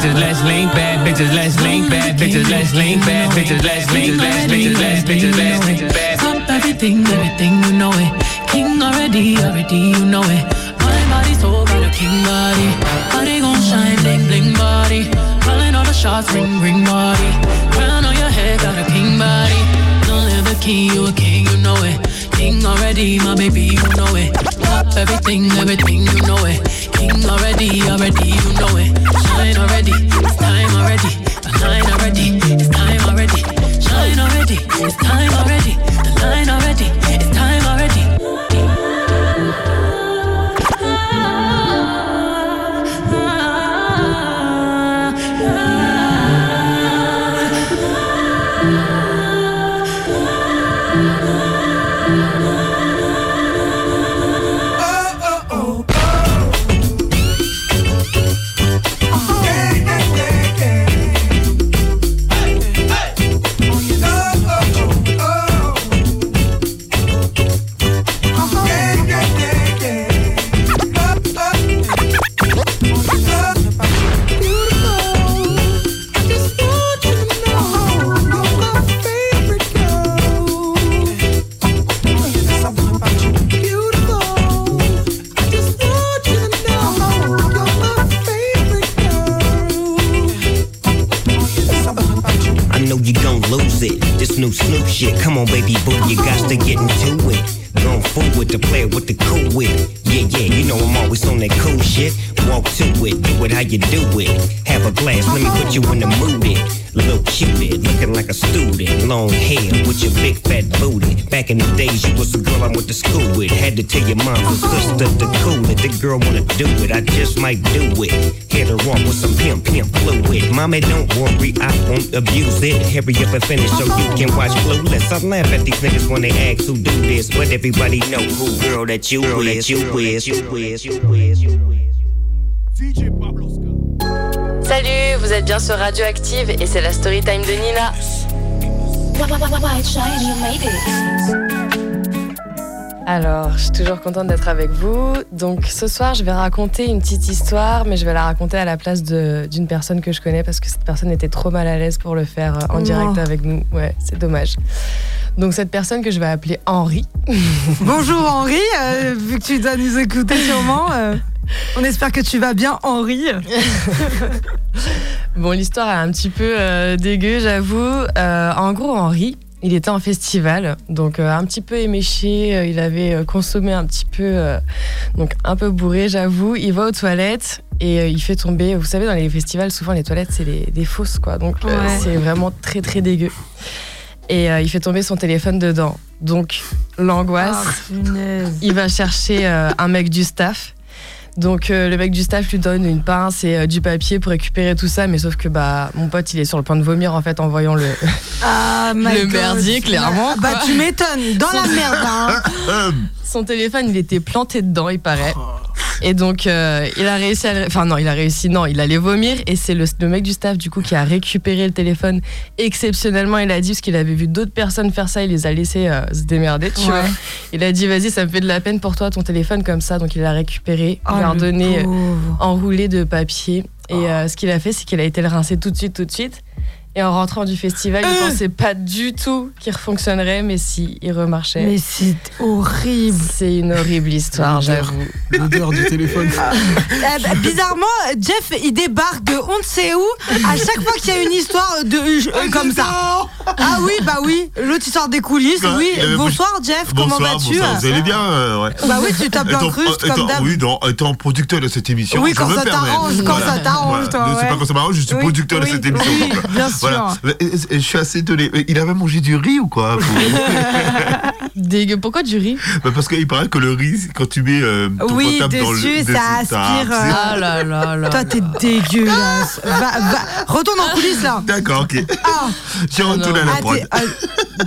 bitches, let's link bad bitches, let's link bad bitches, let's link bad bitches, let's link bad bitches, let's bitches, let's link bad. Top everything, everything you know it. King already, already you know it. My body's sold got a king body. Body gon' shine, bling bling body. Calling all the shots, ring ring body. Crown on your head, got a king body. Don't ever key, you a king, you know it. King already, my baby, you know it. Top everything, everything you know it. King already, already, you know it. Shine already, it's time already. The line already, it's time already. Shine already, it's time already. The line already, it's time already. Mommy, don't worry, I won't abuse it. Hurry up and finish so you can watch Clueless. I laugh at these niggas when they ask who do this, but everybody know who girl that you girl is. That you is. You is. You is. You is. Salut, vous êtes bien sur Radioactive et c'est la story time de Nina. Alors, je suis toujours contente d'être avec vous. Donc, ce soir, je vais raconter une petite histoire, mais je vais la raconter à la place d'une personne que je connais parce que cette personne était trop mal à l'aise pour le faire euh, en Oh. direct avec nous. Ouais, c'est dommage. Donc, cette personne que je vais appeler Henri. Bonjour Henri, euh, vu que tu dois nous écouter sûrement. euh, on espère que tu vas bien Henri. Bon, l'histoire est un petit peu euh, dégueu, j'avoue. En gros, Henri, il était en festival, donc euh, un petit peu éméché. euh, il avait euh, consommé un petit peu, donc un peu bourré, j'avoue. Il va aux toilettes et il fait tomber. Vous savez, dans les festivals, souvent les toilettes, c'est des fosses, quoi. Donc Ouais. c'est vraiment très, très dégueu. Et il fait tomber son téléphone dedans. Donc, l'angoisse. il va chercher un mec du staff. Donc euh, le mec du staff lui donne une pince et euh, du papier pour récupérer tout ça, mais sauf que bah mon pote il est sur le point de vomir en fait en voyant le, Ah, le God. merdier clairement. Bah quoi. tu m'étonnes, dans la merde hein. Son téléphone il était planté dedans il paraît. Et donc euh, il a réussi à, enfin non il a réussi non il allait vomir. Et c'est le, le mec du staff du coup qui a récupéré le téléphone exceptionnellement. Il a dit parce qu'il avait vu d'autres personnes faire ça il les a laissés euh, se démerder tu Ouais. vois. Il a dit vas-y ça me fait de la peine pour toi ton téléphone comme ça. Donc il l'a récupéré Oh, il l'a le redonné euh, enroulé de papier. Et euh, ce qu'il a fait c'est qu'il a été le rincer tout de suite tout de suite et en rentrant du festival il pensait pas du tout qu'il refonctionnerait mais si il remarchait Mais c'est horrible. c'est une horrible histoire j'avoue L'odeur du téléphone. Eh ben, bizarrement, Jeff, il débarque de on ne sait où à chaque fois qu'il y a une histoire de euh, comme ça. Ah oui, bah oui. L'autre il sort des coulisses. Oui. Bonsoir Jeff, comment Bonsoir, vas-tu bonsoir, vous allez bien euh, ouais. Bah oui, tu tapes l'incruste comme d'hab. Oui, non, étant producteur de cette émission. Oui, quand ça t'arrange, quand ça t'arrange, toi, Ne sais ouais. pas quand ça m'arrange, je suis Oui, producteur oui, de cette émission. oui, bien voilà. sûr. Et- et- Je suis assez étonné. Il avait mangé du riz ou quoi Dégueu. Pourquoi du riz? Bah, Parce qu'il paraît que le riz, quand tu mets euh, ton Oui, portable dans le dessus, dessus, ça aspire. euh, Ah là là là. Toi, t'es dégueulasse. Va, va, retourne en coulisses là. D'accord, ok. Ah, Je retourne à la ah, prod. ah,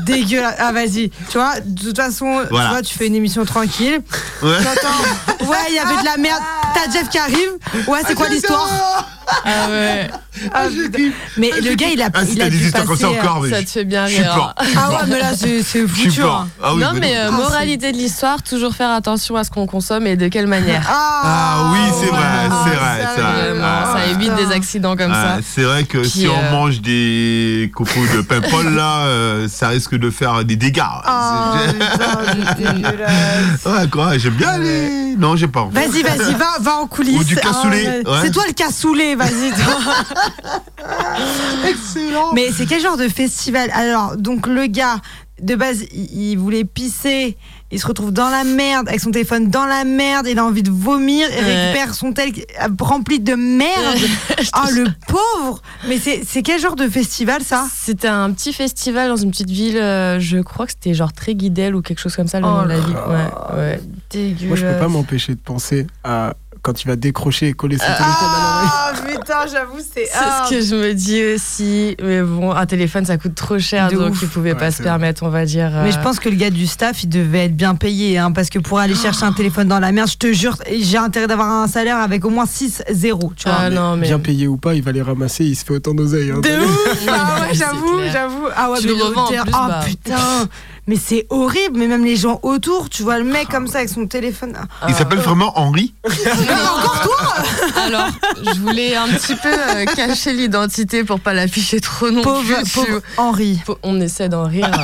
dégueulasse. Ah, vas-y. Tu vois, de toute façon, Voilà. tu vois, tu fais une émission tranquille. Ouais. T'entends, ouais, il y avait de la merde. T'as Jeff qui arrive. Ouais, c'est quoi l'histoire? Ah ouais. Ah, putain. Mais le gars, il a, Ah, si il a t'as des dû histoires comme ça passer, encore, mais Ça te fait bien rire. hein. Ah ouais, mais là, c'est foutu. hein. Ah oui, non, mais euh, Ah, moralité de l'histoire, toujours faire attention à ce qu'on consomme et de quelle manière. Ah oui, c'est vrai, Ah, c'est vrai, ça, Ah, évite des accidents comme ah, ça. C'est vrai que si on euh, mange des cocos de pain-paul là, euh, ça risque de faire des dégâts. Ah, C'est- putain, c'est dégueulasse. Ouais, quoi, j'aime bien les. Non, j'ai pas envie. Vas-y, vas-y, va, va en coulisses. Ou du cassoulet, Ah. C'est toi le cassoulet, vas-y. toi. Excellent. Mais c'est quel genre de festival? Alors, donc le gars, de base, il, il voulait pisser, il se retrouve dans la merde, avec son téléphone dans la merde, il a envie de vomir, il Ouais. récupère son tel rempli de merde. oh, le pauvre Mais c'est c'est quel genre de festival, ça? C'était un petit festival dans une petite ville, euh, je crois que c'était genre très guidel ou quelque chose comme ça, le Oh nom de la ville. Ouais, ouais. Dégueulasse. Moi, je peux pas m'empêcher de penser à quand il va décrocher et coller son téléphone à l'oreille. Ah, putain, j'avoue, c'est. C'est ce que je me dis aussi. Mais bon, un téléphone, ça coûte trop cher, De donc ouf. il pouvait Ouais, pas se vrai. permettre, on va dire. Mais euh, je pense que le gars du staff, il devait être bien payé, hein, parce que pour aller chercher un téléphone dans la merde, je te jure, j'ai intérêt d'avoir un salaire avec au moins 6-0, tu vois. Ah non, mais. Bien payé ou pas, il va les ramasser, il se fait autant d'oseille. hein. De ouf Ah ouais, j'avoue, j'avoue. Ah ouais, Tu mais le revends en plus, ah bah. putain Mais c'est horrible, mais même les gens autour, tu vois le mec comme ça avec son téléphone. Ah. Il s'appelle vraiment Henri encore toi Alors, je voulais un petit peu euh, cacher l'identité pour pas l'afficher trop non Pauvre, plus. pauvre Henri. On essaie d'en rire.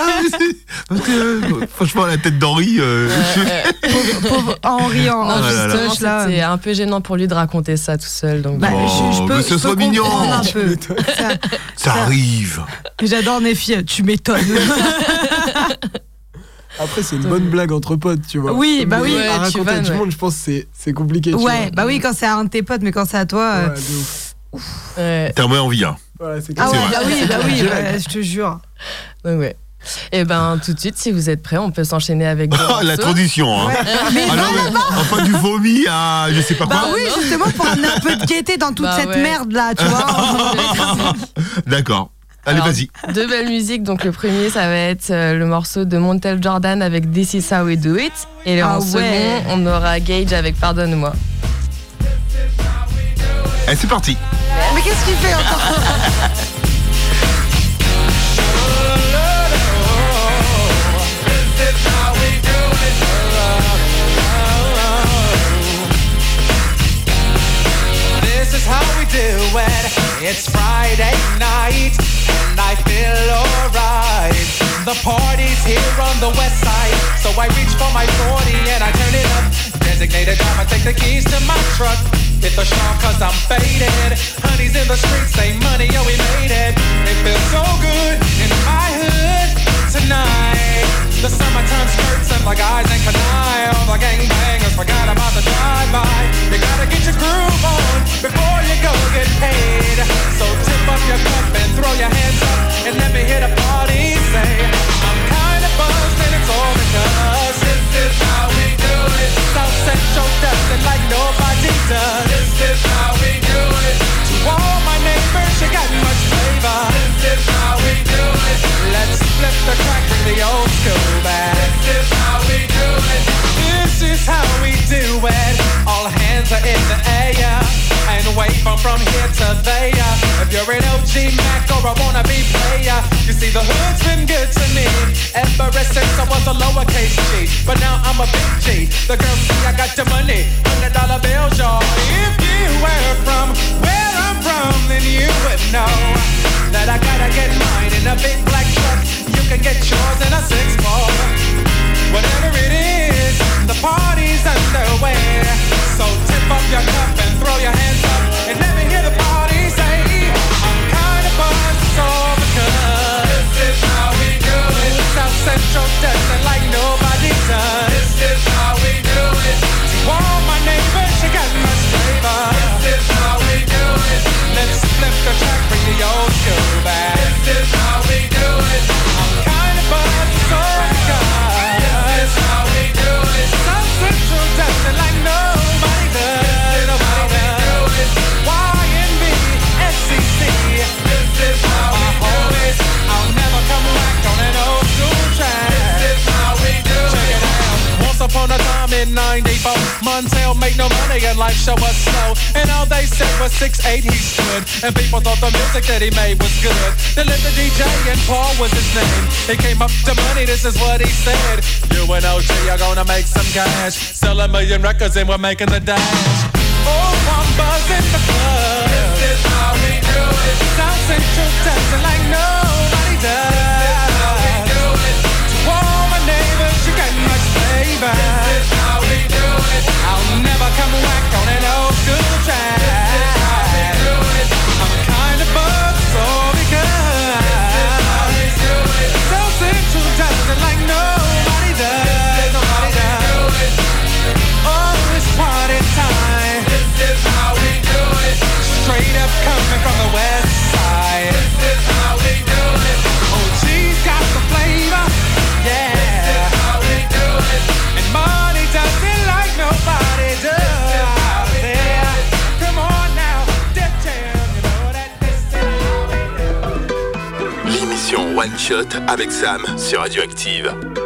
Ah, mais c'est- Parce que, euh, franchement, la tête d'Henri. euh, je- Pauvre, pauvre Henri en, Ah c'était un peu gênant pour lui de raconter ça tout seul. Donc, Bah, euh, je, je Oh, peux, mais ce je peux soit mignon. un peu. Ça- Ça arrive. J'adore Nefi, tu m'étonnes. Après, c'est une bonne blague entre potes, tu vois. Oui, bah oui. À Ouais, tu raconter à vannes, tout le ouais. monde, je pense que c'est- c'est compliqué. tu ouais, vois. bah oui, quand c'est à un de tes potes, mais quand c'est à toi. euh, Ouais, de ouf. T'as moins envie, hein. Ouais, c'est Ah ouais, bah oui, bah oui, ouais, je te jure. donc, ouais. Et ben tout de suite, si vous êtes prêts, on peut s'enchaîner avec. Oh, la transition, hein. Mais Ah non, mais, enfin, du vomi à je sais pas Bah quoi. oui, justement, pour amener un peu de gaieté dans toute Bah cette ouais. merde là, tu vois. D'accord. Allez, vas-y. Deux belles musiques. Donc le premier, ça va être euh, le morceau de Montel Jordan avec This Is How We Do It. Et Ah en second, on aura Gage avec Pardonne-moi. Allez, c'est parti. Mais qu'est-ce qu'il fait encore This is how we do it. It's Friday night, and I feel alright. The party's here on the west side, so I reach for my 40 and I turn it up. Designated driver, take the keys to my truck. Hit the shop cause I'm faded. Honey's in the streets, say money, oh we made it. It feels so good in my hood tonight. The summertime skirts and the guys ain't canine. All the gangbangers forgot about the drive-by. You gotta get your groove on before you go get paid. So tip up your cup and throw your hands up and let me hear the party say, from here to there. If you're an OG Mac or a wannabe player, you see the hood's been good to me. Ever since I was a lowercase G, but now I'm a big G. The girls see I got the money, hundred dollar bills, y'all. If you were from where I'm from, then you would know that I gotta get mine in a big black truck. You can get yours in a six ball. Whatever it is, the party's underway. So tip up your cup and throw your hands up and let me hear the party say, I'm kinda buzzed, it's all because this is how we do it. South Central does it like nobody does. This is how we do it. To all my neighbors, you got much flavor. This is how we do it. Let's flip the track, bring the old school upon a time in 94, Montel made no money and life show was slow. And all they said was 6'8 he stood. And people thought the music that he made was good. The DJ and Paul was his name. He came up to money, this is what he said. You and OG are gonna make some cash. Sell a million records and we're making the dash. Oh, I'm buzzing the club. This is how we do it. South Central it like nobody does. This is how we do it. I'll never come back on an old school track. This is how we do it. I'm a kind of so. This is how we do it. It like nobody does. Nobody does. Oh, it's party time. This is how we do it. Straight up coming from the west Avec Sam sur Radioactive.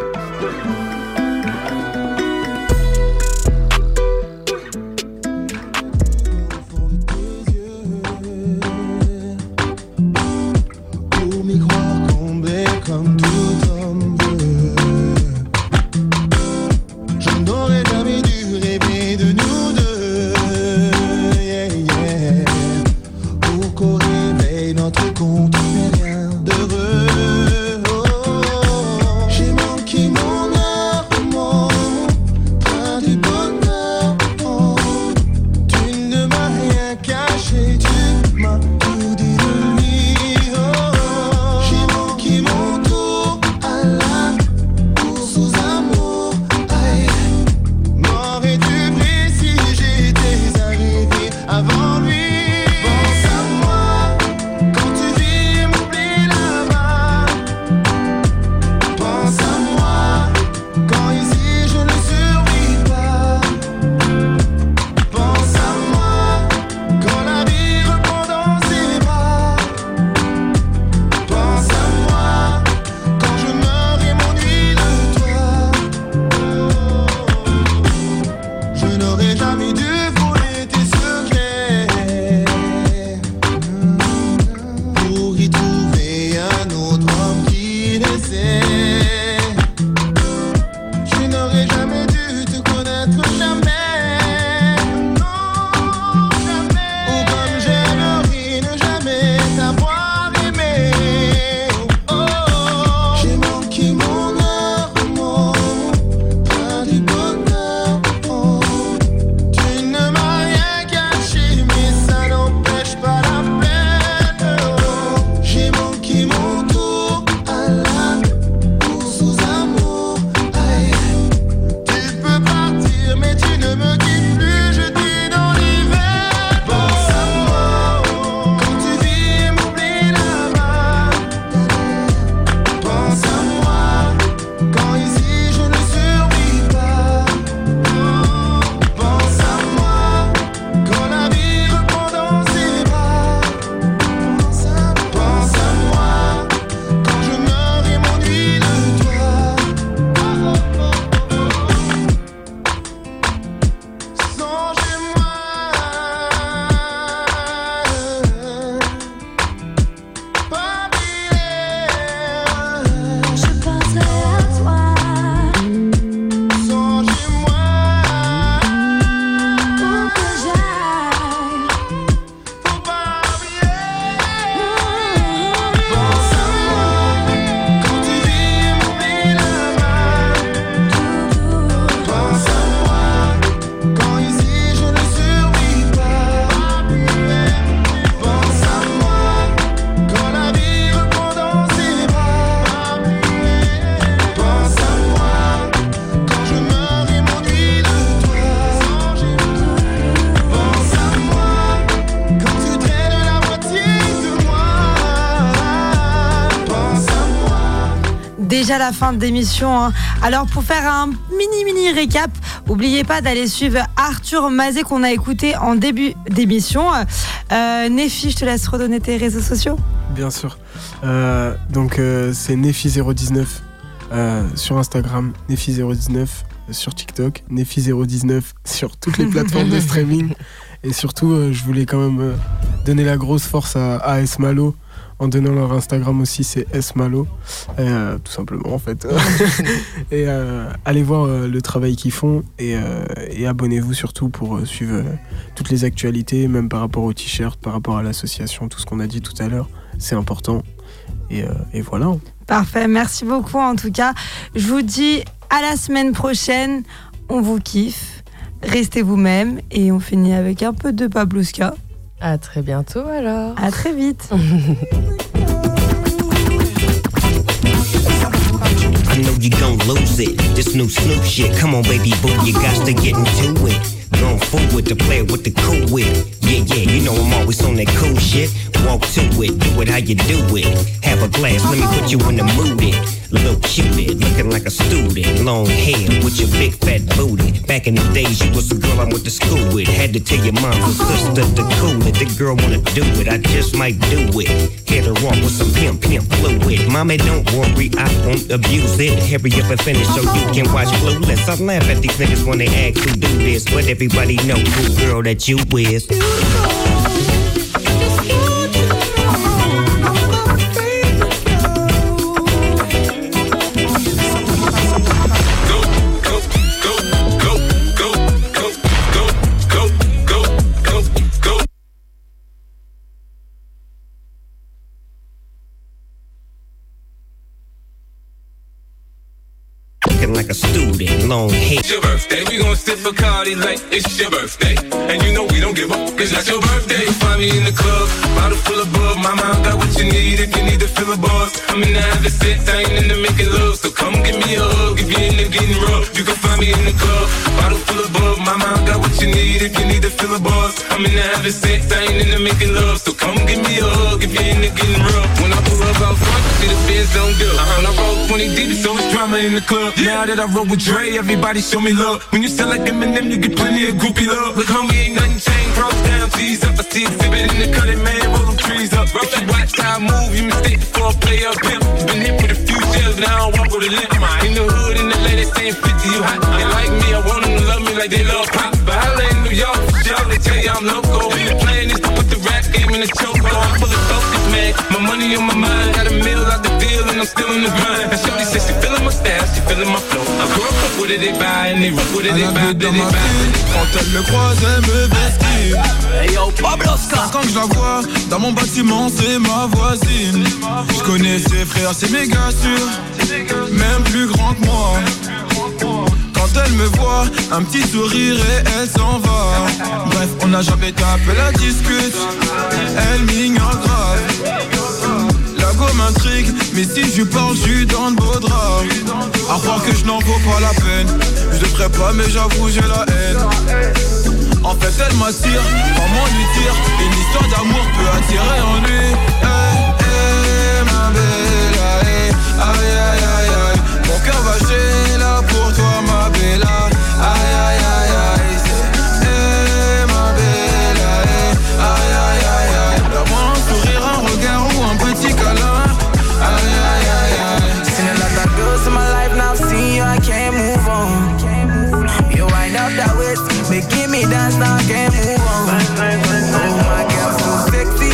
La fin de l'émission. hein. Alors pour faire un mini mini récap, n'oubliez pas d'aller suivre Arthur Mazet qu'on a écouté en début d'émission. Euh, Néfi, je te laisse redonner tes réseaux sociaux. Bien sûr. Euh, donc euh, c'est Nefi019 euh, sur Instagram, Nefi019 sur TikTok, Nefi019 sur toutes les plateformes de streaming. Et surtout, je voulais quand même donner la grosse force à, à S Malo en donnant leur Instagram aussi, c'est S Malo, euh, tout simplement en fait. et euh, allez voir euh, le travail qu'ils font et, euh, et abonnez-vous surtout pour euh, suivre euh, toutes les actualités, même par rapport au t-shirt, par rapport à l'association, tout ce qu'on a dit tout à l'heure, c'est important. Et, euh, et voilà. Parfait, merci beaucoup en tout cas. Je vous dis à la semaine prochaine. On vous kiffe. Restez vous-même et on finit avec un peu de Pablouska. À très bientôt alors. À très vite. I know you gon' lose it. This new Snoop shit. Come on, baby boo, you got to get into it. Going forward to play with the cool wit. Yeah, yeah, you know I'm always on that cool shit. Walk to it, do it how you do it. Have a glass, let me put you in the mood. It. Little cupid, looking like a student. Long hair with your big fat booty. Back in the days, you was a girl I went to school with. Had to tell your mom and sister to cool it. The girl wanna do it, I just might do it. Hit her off with some pimp, pimp fluid. Mommy, don't worry, I won't abuse it. Hurry up and finish so you can watch Clueless. I laugh at these niggas when they ask who do this, but everybody know who girl that you is. Birthday, we gon' sip Bacardi like it's your birthday. And you know we don't give up, it's not your birthday. You Find me in the club, bottle full of bug. Mama, I got what you need if you need to fill a buzz. I'm in the having sex, I ain't into making love. So come give me a hug if you're into getting rough. You can find me in the club, bottle full of bug. Mama, I got what you need if you need to fill a buzz. I'm in the having sex, I ain't into making love. So come give me a hug if you're into getting rough. When I pull up out front, see the fans don't do. Uh-huh. When I roll 20 deep, so it's drama in the club. Now that I roll with Dre, everybody show me love. When you sell like Eminem, you get plenty of groupie love. Look, homie, ain't nothing changed. Cross down, G's up. I see exhibit in the cutting, man. Roll them trees up. If you watch how I move, you mistake for a player pimp. Been hit with a few shells, now I don't walk with a limp. In the hood, in the ladies saying 50, you hot. They like me, I want them to love me like they love pop. But I in New York, sure, they tell you I'm local. And the plan is to put the rap game in the choke. Money on my mind, got a mill out the deal, and I'm still in the grind. And Shorty says she feeling my style, she feeling my flow. I grew up with it, they buy, and they rock with it, they Elle buy, habite they dans ma buy. ville, quand elle me croise, elle me vestit. Hey yo, Pablo Quand je la vois, dans mon bâtiment, c'est ma voisine. Je connais ses frères, c'est méga sûr. Même plus grand que moi. Quand elle me voit, un petit sourire et elle s'en va. Bref, on n'a jamais tapé la discute. Elle m'ignore grave. La go m'intrigue, mais si je parle, je suis dans le beau drap. À croire que je n'en vaux pas la peine. Je devrais pas, mais j'avoue, j'ai la haine. En fait, elle m'attire, comment lui dire Une histoire d'amour peut attirer en lui. Hey, ma bella, hey. aïe, aïe, aïe, aïe. Mon cœur va chez là pour toi, ma bella. Aïe, aïe, aïe, aïe. C'est, ma bella, hey. aïe, aïe, aïe, aïe. Donne-moi un sourire, un regard ou un petit câlin. Aïe, aïe, aïe, aïe. Seen a lot of girls in my life, now I've I can't move on. You wind up that waist, make give me dance, now I can't move on. Oh my girl, so sexy.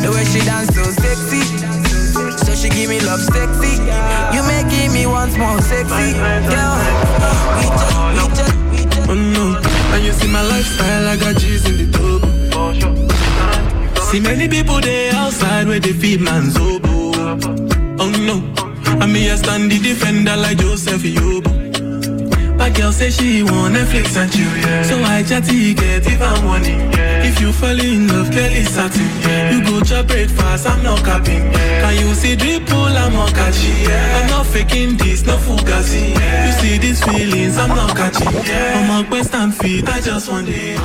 The way she dance, so sexy. So she give me love, sexy. More, sexy. Girl, we just, we just, we just. Oh no, and you see my lifestyle, I got G's in the double. See many people there outside where they feed man's oboe. Oh no, I me a stand the defender like Joseph Yobo. My girl say she want Netflix and chill, yeah. So I chatty get even money. If you fall in love, Kelly satin. You go to breakfast, I'm not capping. Can you see dripple, I'm not catching. Yeah. I'm not faking this, no fugazi. You see these feelings, I'm not catching. Yeah. I'm a quest and feet, I just want it.